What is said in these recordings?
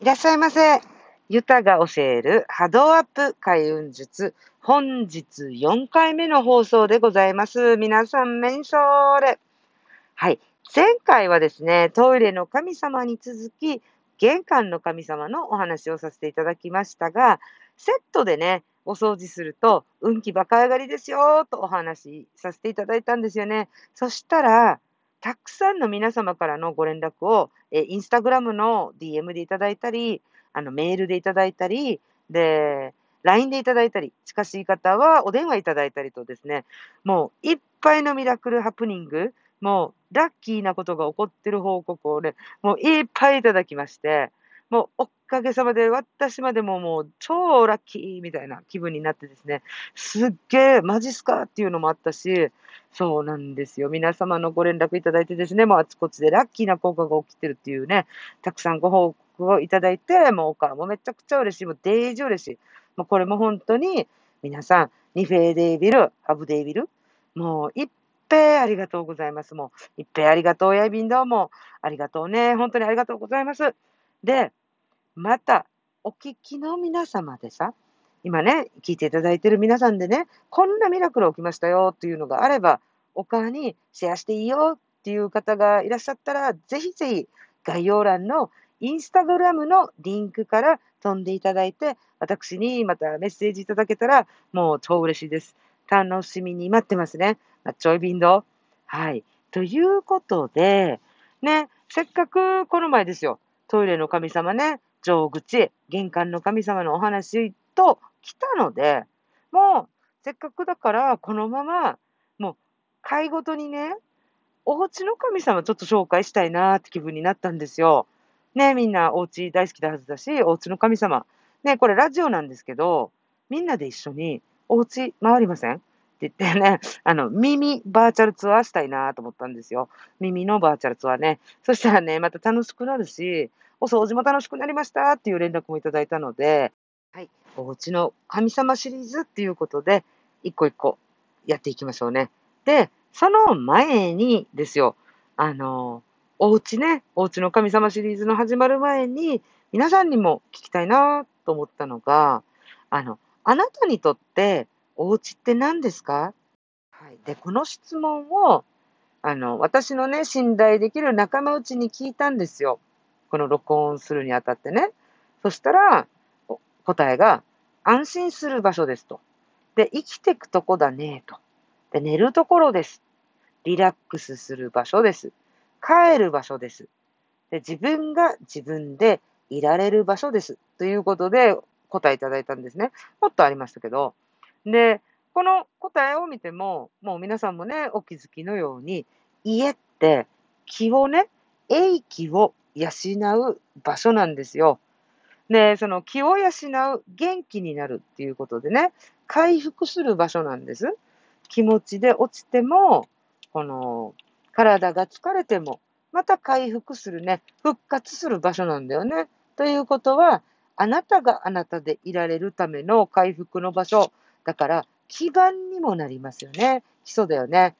いらっしゃいませ。ユタが教える波動アップ開運術。本日4回目の放送でございます。皆さん、メンソーレ。はい。前回はですね、トイレの神様に続き、玄関の神様のお話をさせていただきましたが、セットでね、お掃除すると運気バカ上がりですよとお話しさせていただいたんですよね。そしたら、たくさんの皆様からのご連絡を、えインスタグラムの DM でいただいたり、あのメールでいただいたり、で、LINE でいただいたり、近しい方はお電話いただいたりとですね、もういっぱいのミラクルハプニング、もうラッキーなことが起こってる報告をね、もういっぱいいただきまして、もうかげさまで私までももう超ラッキーみたいな気分になってですね、すっげえマジっすかっていうのもあったし、そうなんですよ。皆様のご連絡いただいてですね、もうあちこちでラッキーな効果が起きてるっていうね、たくさんご報告をいただいて、もうおかもめちゃくちゃ嬉しい。もうデージ嬉しい。もうこれも本当に皆さん、ニフェーデービル、ハブデービル、もういっぺいありがとうございます。もういっぺいありがとう、やいびんどうもありがとうね。本当にありがとうございます。で、また、お聞きの皆様でさ、今ね、聞いていただいてる皆さんでね、こんなミラクル起きましたよっていうのがあれば、お母にシェアしていいよっていう方がいらっしゃったら、ぜひぜひ概要欄のインスタグラムのリンクから飛んでいただいて、私にまたメッセージいただけたら、もう超嬉しいです。楽しみに待ってますね。ちょいビンド。はい。ということで、ね、せっかくこの前ですよ、トイレの神様ね、城口、玄関の神様のお話と来たので、もう、せっかくだから、このまま、もう、回ごとにね、お家の神様ちょっと紹介したいなって気分になったんですよ。ね、みんなお家大好きなはずだし、お家の神様。ね、これラジオなんですけど、みんなで一緒にお家回りません？って言ってね、あの、耳バーチャルツアーしたいなと思ったんですよ。耳のバーチャルツアーね。そしたらね、また楽しくなるし、お掃除も楽しくなりましたっていう連絡もいただいたので、はい、お家の神様シリーズっていうことで、一個一個やっていきましょうね。で、その前にですよ、あの、お家ね、お家の神様シリーズの始まる前に、皆さんにも聞きたいなと思ったのが、あの、あなたにとってお家って何ですか？はい。で、この質問を、あの、私のね、信頼できる仲間内に聞いたんですよ。この録音するにあたってね。そしたら、答えが、安心する場所ですと。で、生きてくとこだねと。で、寝るところです。リラックスする場所です。帰る場所です。で、自分が自分でいられる場所です。ということで答えいただいたんですね。もっとありましたけど。で、この答えを見ても、もう皆さんもね、お気づきのように、家って気をね、英気を養う場所なんですよ。で、その気を養う、元気になるっていうことでね、回復する場所なんです。気持ちで落ちても、この体が疲れても、また回復するね、復活する場所なんだよね。ということは、あなたがあなたでいられるための回復の場所。だから、基盤にもなりますよね。基礎だよね。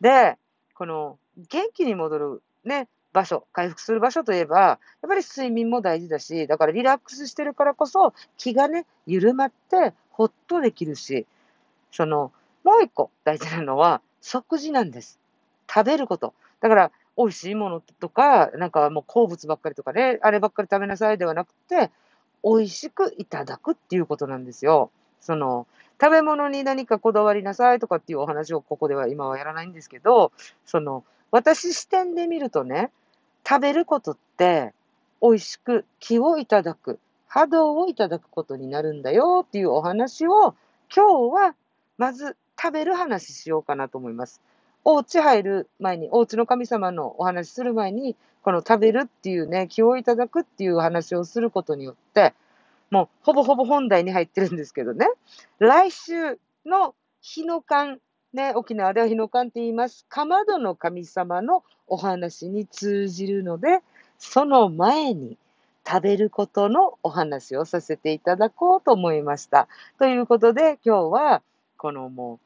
で、この元気に戻るね、場所、回復する場所といえば、やっぱり睡眠も大事だし、だからリラックスしてるからこそ気がね、緩まってほっとできるし、その、もう一個大事なのは食事なんです。食べること。だから、美味しいものとか、なんかもう好物ばっかりとかね、あればっかり食べなさいではなくて、美味しくいただくっていうことなんですよ。その、食べ物に何かこだわりなさいとかっていうお話をここでは今はやらないんですけど、その、私視点で見るとね、食べることって、美味しく気をいただく、波動をいただくことになるんだよっていうお話を、今日はまず食べる話しようかなと思います。お家入る前に、お家の神様のお話する前に、この食べるっていうね、気をいただくっていう話をすることによって、もうほぼほぼ本題に入ってるんですけどね、来週の日の間、ね、沖縄では日の間って言います、かまどの神様のお話に通じるので、その前に食べることのお話をさせていただこうと思いました。ということで、今日は、このもう、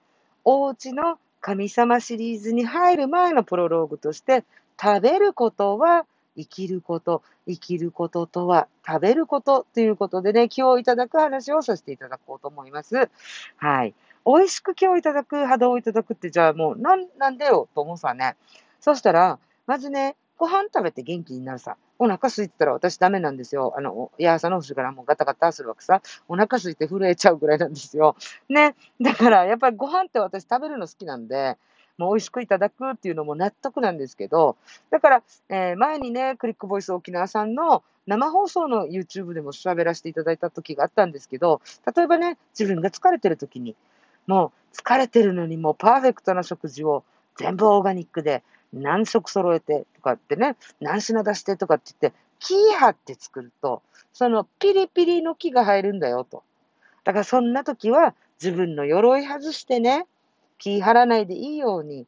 お家の神様シリーズに入る前のプロローグとして、食べることは生きること、生きることとは食べることということでね、今日いただく話をさせていただこうと思います。はい。美味しく今日いただく、波動をいただくって、じゃあもう、なん、なんでよと思うさね。そしたら、まずね、ご飯食べて元気になるさ。お腹空いてたら私ダメなんですよ。あの、いや、朝の節からもうガタガタするわけさ。お腹空いて震えちゃうぐらいなんですよ。ね。だから、やっぱりご飯って私食べるの好きなんで、もう美味しくいただくっていうのも納得なんですけど、だから、えー前にね、クリックボイス沖縄さんの生放送の YouTube でも喋らせていただいた時があったんですけど、例えばね、自分が疲れてる時に、もう疲れてるのにもうパーフェクトな食事を全部オーガニックで何食揃えてとかってね、何品出してとかって言って、気張って作ると、そのピリピリの気が入るんだよと。だからそんな時は自分の鎧外してね、気張らないでいいように、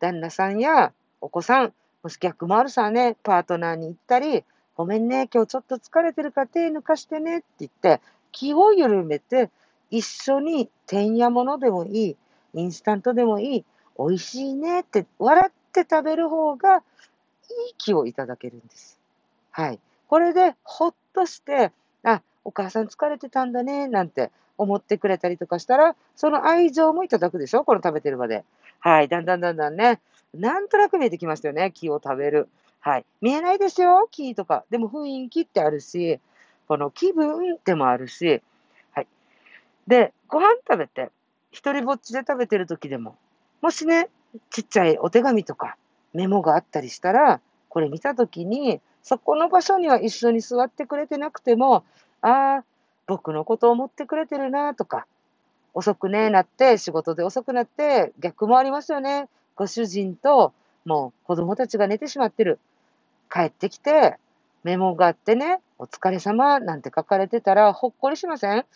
旦那さんやお子さん、もし逆もあるさね、パートナーに行ったり、ごめんね、今日ちょっと疲れてるから手抜かしてねって言って、気を緩めて、一緒にてんやものでもいい、インスタントでもいい、美味しいねって笑って食べる方がいい気をいただけるんです。はい。これでほっとして、あ、お母さん疲れてたんだね、なんて思ってくれたりとかしたら、その愛情もいただくでしょこの食べてる場で。はい。だんだんだんだんね、なんとなく見えてきましたよね。木を食べる。はい。見えないですよ、木とか。でも雰囲気ってあるし、この気分でもあるし、で、ご飯食べて、一人ぼっちで食べてる時でも、もしね、ちっちゃいお手紙とかメモがあったりしたら、これ見た時に、そこの場所には一緒に座ってくれてなくても、ああ、僕のことを思ってくれてるなとか、遅くね、なって、仕事で遅くなって、逆もありますよね。ご主人と、もう子供たちが寝てしまってる。帰ってきて、メモがあってね、お疲れ様なんて書かれてたら、ほっこりしません？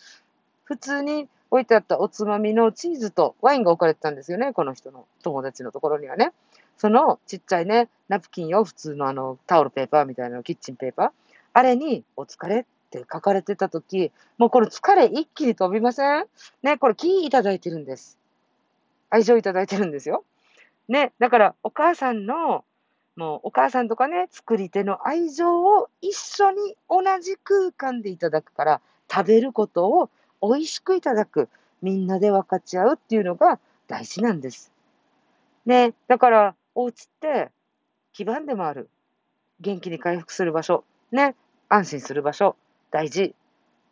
普通に置いてあったおつまみのチーズとワインが置かれてたんですよね、この人の友達のところにはね。そのちっちゃいね、ナプキンを普通のあのタオルペーパーみたいな、キッチンペーパー。あれに、お疲れって書かれてたとき、もうこの疲れ一気に飛びません？ね、これ気いただいてるんです。愛情いただいてるんですよ。ね、だからお母さんの、もうお母さんとかね、作り手の愛情を一緒に同じ空間でいただくから、食べることを美味しくいただく、みんなで分かち合うっていうのが大事なんです。ね、だからお家って基盤でもある。元気に回復する場所、ね、安心する場所、大事。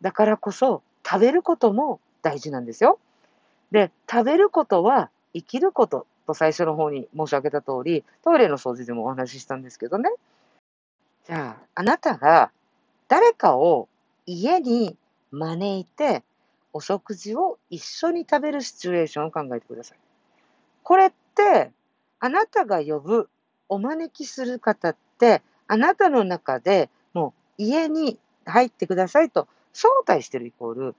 だからこそ食べることも大事なんですよ。で、食べることは生きることと最初の方に申し上げた通り、トイレの掃除でもお話ししたんですけどね。じゃあ、あなたが誰かを家に招いて、お食事を一緒に食べるシチュエーションを考えてください。これって、あなたが呼ぶ、お招きする方って、あなたの中でもう家に入ってくださいと招待してるイコール、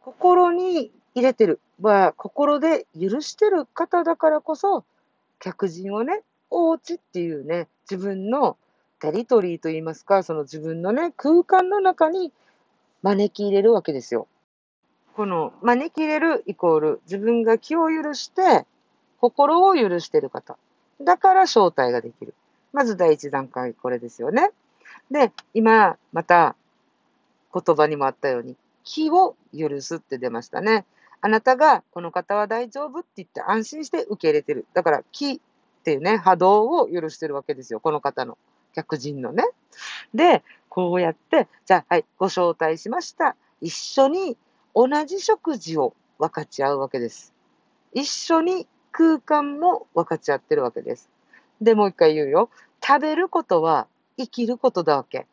心に入れてるは、心で許してる方だからこそ、客人をね、お家っていうね、自分のテリトリーといいますか、その自分のね、空間の中に招き入れるわけですよ。この招き入れるイコール、自分が気を許して、心を許してる方。だから招待ができる。まず第一段階、これですよね。で、今、また、言葉にもあったように、気を許すって出ましたね。あなたが、この方は大丈夫って言って安心して受け入れてる。だから、気っていうね、波動を許してるわけですよ。この方の、客人のね。で、こうやって、じゃあ、はい、ご招待しました。一緒に同じ食事を分かち合うわけです。一緒に空間も分かち合ってるわけです。で、もう一回言うよ。食べることは生きることだわけ。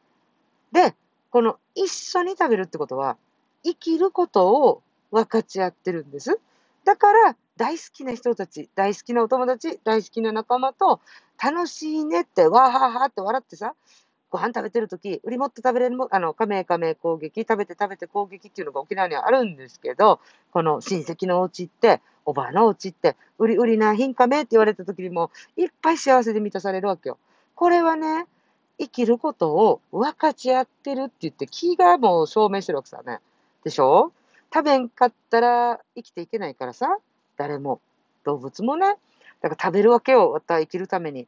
で、この一緒に食べるってことは、生きることを分かち合ってるんです。だから、大好きな人たち、大好きなお友達、大好きな仲間と、楽しいねって、わーはーはーって笑ってさ、ご飯食べてるとき、売りもっと食べれるも、あの、カメカメ攻撃、食べて食べて攻撃っていうのが沖縄にはあるんですけど、この親戚のお家って、おばあのお家って、売り売りな品カメって言われたときにも、いっぱい幸せで満たされるわけよ。これはね、生きることを分かち合ってるって言って、気がもう証明してるわけさね。でしょ？食べんかったら生きていけないからさ、誰も。動物もね。だから食べるわけよ、また生きるために。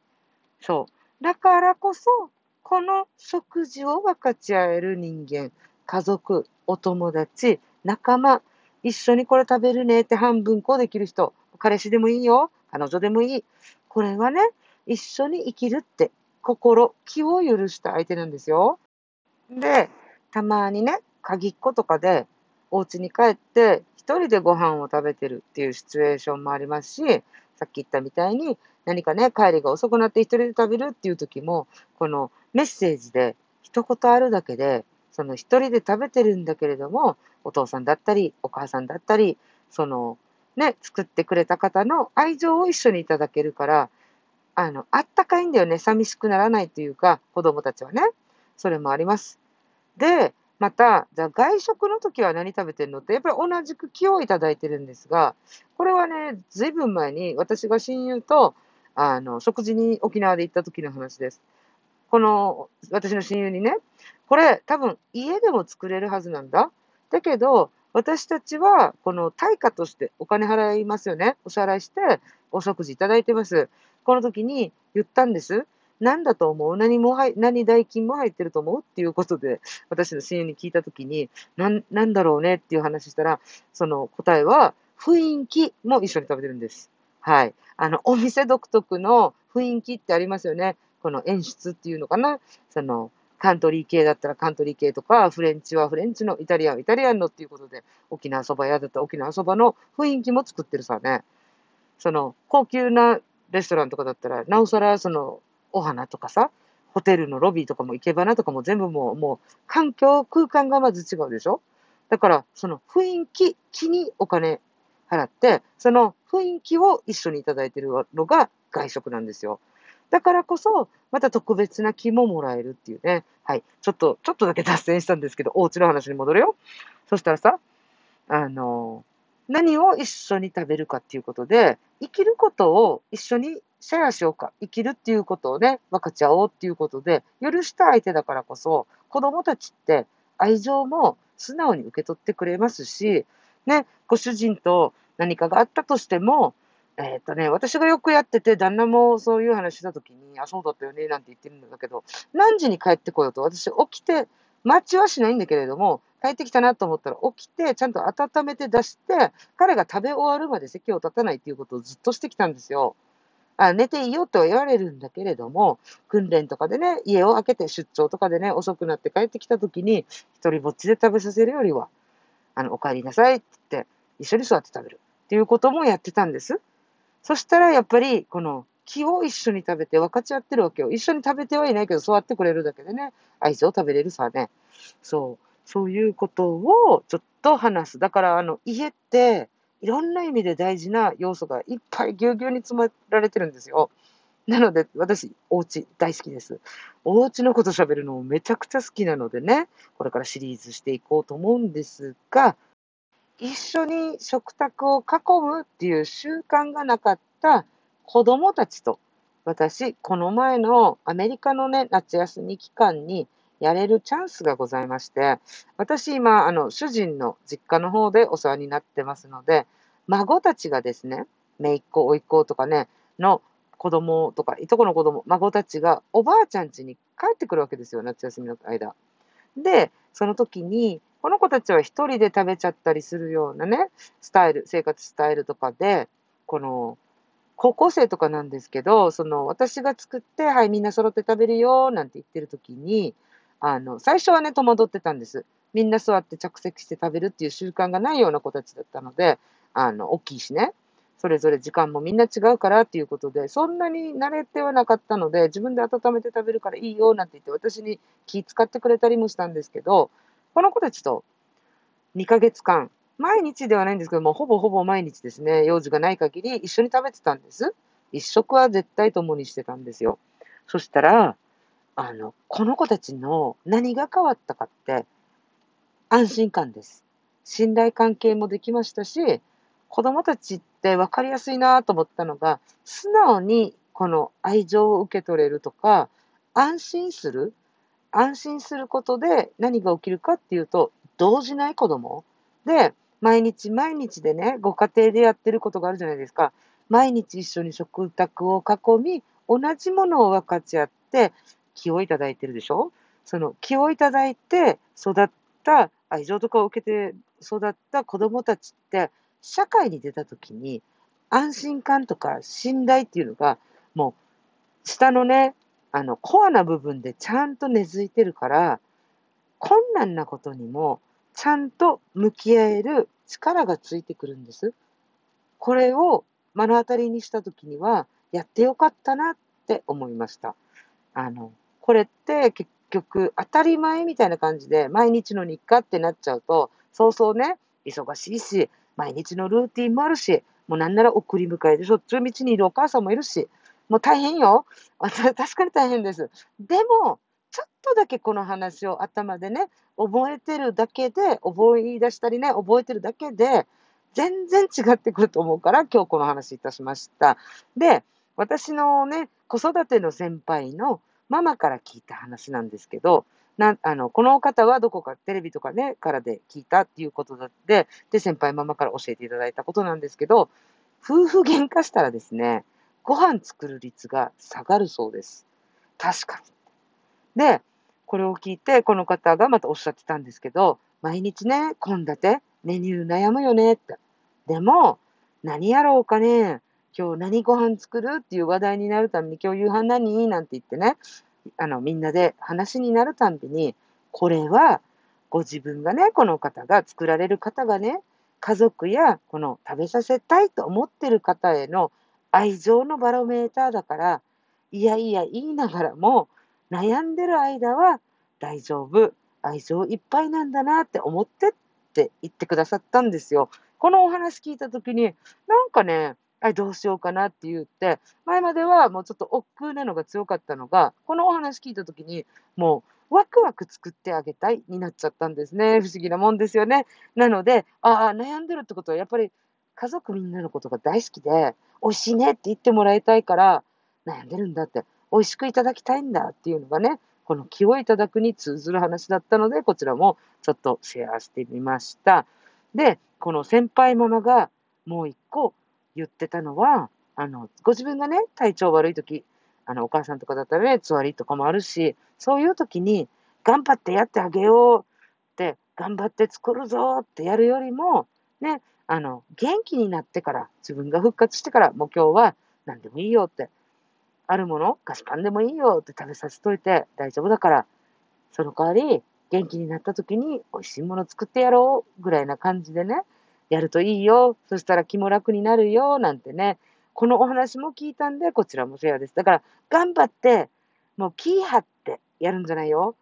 そう。だからこそ、この食事を分かち合える人間、家族、お友達、仲間、一緒にこれ食べるねって半分こうできる人、彼氏でもいいよ、彼女でもいい。これはね、一緒に生きるって心、気を許した相手なんですよ。で、たまにね、鍵っ子とかで、お家に帰って、一人でご飯を食べてるっていうシチュエーションもありますし、さっき言ったみたいに、何かね、帰りが遅くなって一人で食べるっていう時も、このメッセージで一言あるだけで、その一人で食べてるんだけれども、お父さんだったり、お母さんだったり、その、ね、作ってくれた方の愛情を一緒にいただけるから、あの、あったかいんだよね。寂しくならないというか、子供たちはね。それもあります。で、また、じゃ外食の時は何食べてるのって、やっぱり同じく気をいただいてるんですが、これはね、ずいぶん前に私が親友と、あの、食事に沖縄で行った時の話です。この、私の親友にね、これ多分家でも作れるはずなんだ。だけど、私たちは、この対価としてお金払いますよね。お支払いして、お食事いただいてます。この時に言ったんです。何だと思う？何も入、何代金も入ってると思う？っていうことで、私の親友に聞いた時に、なん、なんだろうね？っていう話したら、その答えは、雰囲気も一緒に食べてるんです。はい。あの、お店独特の雰囲気ってありますよね。この演出っていうのかな？その、カントリー系だったらカントリー系とか、フレンチはフレンチの、イタリアンはイタリアンのっていうことで、沖縄そば屋だったら沖縄そばの雰囲気も作ってるさね。その、高級なレストランとかだったら、なおさら、その、お花とかさ、ホテルのロビーとかも、生け花とかも全部もう、もう、環境、空間がまず違うでしょ？だから、その雰囲気、気にお金払って、その雰囲気を一緒にいただいてるのが外食なんですよ。だからこそ、また特別な気ももらえるっていうね。はい。ちょっと、ちょっとだけ脱線したんですけど、お家の話に戻るよ。そしたらさ、あの、何を一緒に食べるかっていうことで、生きることを一緒にシェアしようか。生きるっていうことをね、分かち合おうっていうことで、許した相手だからこそ、子供たちって愛情も素直に受け取ってくれますし、ね、ご主人と何かがあったとしても、えっ、とね、私がよくやってて、旦那もそういう話したときに、あ、そうだったよね、なんて言ってるんだけど、何時に帰ってこようと、私起きて、待ちはしないんだけれども、帰ってきたなと思ったら起きて、ちゃんと温めて出して、彼が食べ終わるまで席を立たないっていうことをずっとしてきたんですよ。あ寝ていいよとは言われるんだけれども、訓練とかでね、家を開けて出張とかでね、遅くなって帰ってきたときに、一人ぼっちで食べさせるよりは、あの、お帰りなさいって言って、一緒に座って食べるっていうこともやってたんです。そしたらやっぱり、この木を一緒に食べて分かち合ってるわけよ。一緒に食べてはいないけど、座ってくれるだけでね、アイスを食べれるさね。そう。そういうことをちょっと話す。だから、あの、家って、いろんな意味で大事な要素がいっぱいぎゅうぎゅうに詰められてるんですよ。なので、私、お家大好きです。お家のこと喋るのもめちゃくちゃ好きなのでね、これからシリーズしていこうと思うんですが、一緒に食卓を囲むっていう習慣がなかった子供たちと、私、この前のアメリカのね、夏休み期間にやれるチャンスがございまして、私今、あの、主人の実家の方でお世話になってますので、孫たちがですね、姪っ子、甥っ子とかね、の子供とか、いとこの子供、孫たちがおばあちゃん家に帰ってくるわけですよ、夏休みの間。で、その時に、この子たちは一人で食べちゃったりするようなね、スタイル、生活スタイルとかで、この、高校生とかなんですけど、その、私が作って、はい、みんな揃って食べるよ、なんて言ってる時に、あの、最初はね、戸惑ってたんです。みんな座って着席して食べるっていう習慣がないような子たちだったので、あの、大きいしね。それぞれ時間もみんな違うからっていうことで、そんなに慣れてはなかったので、自分で温めて食べるからいいよなんて言って、私に気使ってくれたりもしたんですけど、この子たちと2ヶ月間、毎日ではないんですけども、ほぼほぼ毎日ですね、用事がない限り一緒に食べてたんです。一食は絶対共にしてたんですよ。そしたら、あの、この子たちの何が変わったかって、安心感です。信頼関係もできましたし、子供たちって分かりやすいなと思ったのが、素直にこの愛情を受け取れるとか、安心する。安心することで何が起きるかっていうと、動じない子供。で、毎日毎日でね、ご家庭でやってることがあるじゃないですか。毎日一緒に食卓を囲み、同じものを分かち合って、気をいただいてるでしょ？その気をいただいて育った愛情とかを受けて育った子供たちって社会に出た時に安心感とか信頼っていうのがもう下のね、あのコアな部分でちゃんと根付いてるから、困難なことにもちゃんと向き合える力がついてくるんです。これを目の当たりにした時には、やってよかったなって思いました。あの、これって結局当たり前みたいな感じで毎日の日課ってなっちゃうと、そうそうね、忙しいし、毎日のルーティンもあるし、もうなんなら送り迎えでしょっちゅう道にいるお母さんもいるし、もう大変よ。確かに大変です。でも、ちょっとだけこの話を頭でね、覚えてるだけで、覚え出したりね、覚えてるだけで、全然違ってくると思うから、今日この話いたしました。で、私のね、子育ての先輩のママから聞いた話なんですけど、なあのこの方はどこかテレビとかね、からで聞いたっていうことだって、で、先輩ママから教えていただいたことなんですけど、夫婦喧嘩したらですね、ご飯作る率が下がるそうです。確かに。で、これを聞いて、この方がまたおっしゃってたんですけど、毎日ね、献立、メニュー悩むよねって。でも、何やろうかね、今日何ご飯作る？っていう話題になるたびに、今日夕飯何？なんて言ってね、あの、みんなで話になるたんびに、これは、ご自分がね、この方が作られる方がね、家族やこの食べさせたいと思ってる方への愛情のバロメーターだから、いやいや言いながらも、悩んでる間は大丈夫、愛情いっぱいなんだなって思ってって言ってくださったんですよ。このお話聞いたときに、なんかね、あどうしようかなって言って、前まではもうちょっと億劫なのが強かったのが、このお話聞いたときに、もうワクワク作ってあげたいになっちゃったんですね。不思議なもんですよね。なので、ああ、悩んでるってことは、やっぱり家族みんなのことが大好きで、美味しいねって言ってもらいたいから、悩んでるんだって、美味しくいただきたいんだっていうのがね、この気をいただくに通ずる話だったので、こちらもちょっとシェアしてみました。で、この先輩ママがもう一個言ってたのは、あの、ご自分がね、体調悪い時、あの、お母さんとかだったらね、つわりとかもあるし、そういう時に、頑張ってやってあげようって、頑張って作るぞってやるよりも、ね、あの、元気になってから、自分が復活してから、もう今日は何でもいいよって、あるもの、菓子パンでもいいよって食べさせといて大丈夫だから、その代わり、元気になった時に美味しいもの作ってやろうぐらいな感じでね、やるといいよ。そしたら気も楽になるよ。なんてね。このお話も聞いたんで、こちらもシェアです。だから、頑張って、もう気張ってやるんじゃないよ。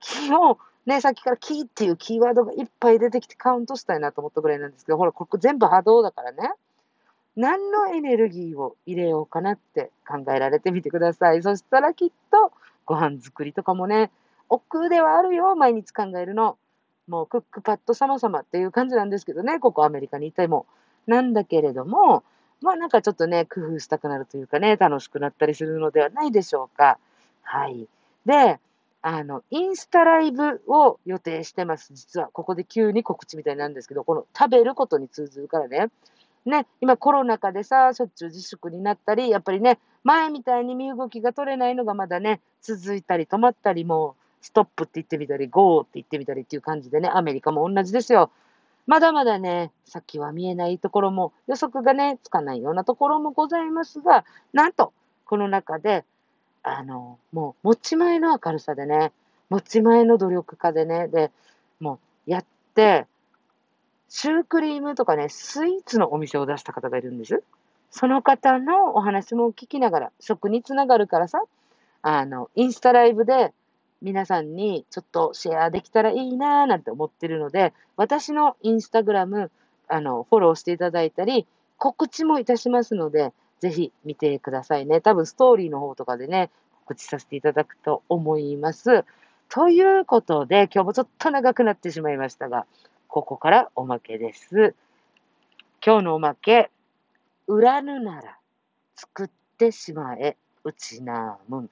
気を、ね、さっきからキーっていうキーワードがいっぱい出てきてカウントしたいなと思ったぐらいなんですけど、ほら、ここ全部波動だからね。何のエネルギーを入れようかなって考えられてみてください。そしたらきっと、ご飯作りとかもね、億劫ではあるよ、毎日考えるの。もうクックパッド様々っていう感じなんですけどね、ここアメリカにいても。なんだけれども、まあなんかちょっとね、工夫したくなるというかね、楽しくなったりするのではないでしょうか。はい。で、あの、インスタライブを予定してます。実は、ここで急に告知みたいなんですけど、この食べることに通ずるからね。ね、今コロナ禍でさ、しょっちゅう自粛になったり、やっぱりね、前みたいに身動きが取れないのがまだね、続いたり止まったりもストップって言ってみたり、ゴーって言ってみたりっていう感じでね、アメリカも同じですよ。まだまだね、先は見えないところも、予測がね、つかないようなところもございますが、なんと、この中で、あの、もう、持ち前の明るさでね、持ち前の努力家でね、で、もう、やって、シュークリームとかね、スイーツのお店を出した方がいるんです。その方のお話も聞きながら、食につながるからさ、あの、インスタライブで皆さんにちょっとシェアできたらいいなーなんて思ってるので、私のインスタグラム、あの、フォローしていただいたり、告知もいたしますので、ぜひ見てくださいね。多分ストーリーの方とかでね、告知させていただくと思います。ということで、今日もちょっと長くなってしまいましたが、ここからおまけです。今日のおまけ、売らぬなら作ってしまえ、うちなむん。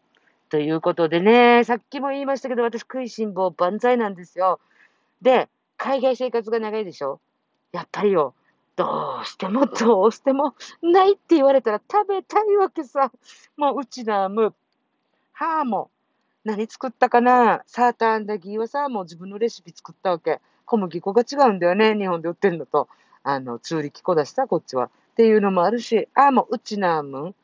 ということでね、さっきも言いましたけど、私食いしん坊万歳なんですよ。で、海外生活が長いでしょ？やっぱりよ、どうしてもどうしてもないって言われたら食べたいわけさ。もううちなむ、ハーも何作ったかな？サーターアンダギーはさ、もう自分のレシピ作ったわけ。小麦粉が違うんだよね、日本で売ってるのと。あの、通力粉だしさ、こっちは。っていうのもあるし、ああ、もううちなーむ。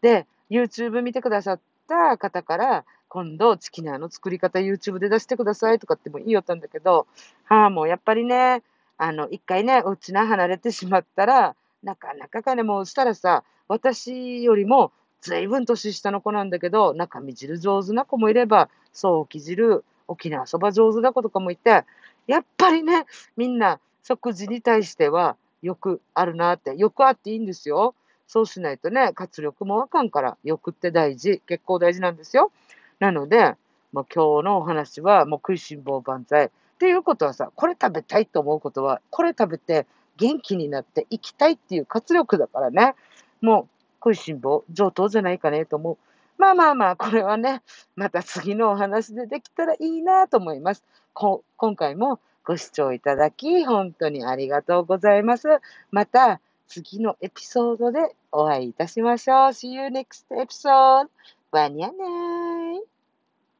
で、YouTube 見てくださった方から、今度、チキナーの作り方 YouTube で出してくださいとかっても言いよったんだけど、はあ、もうやっぱりね、あの、一回ね、うちな離れてしまったら、なかなかかね、もうしたらさ、私よりもずいぶん年下の子なんだけど、中身汁上手な子もいれば、早期汁、沖縄そば上手な子とかもいて、やっぱりね、みんな食事に対してはよくあるなって、よくあっていいんですよ。そうしないとね、活力もわかんから、欲って大事、結構大事なんですよ。なので、もう今日のお話は、もう食いしん坊万歳。っていうことはさ、これ食べたいと思うことは、これ食べて元気になって生きたいっていう活力だからね。もう食いしん坊上等じゃないかねと思う。まあまあまあ、これはね、また次のお話でできたらいいなと思います。今回もご視聴いただき、本当にありがとうございます。また次のエピソードでお会いいたしましょう。See you next episode. バニャネー。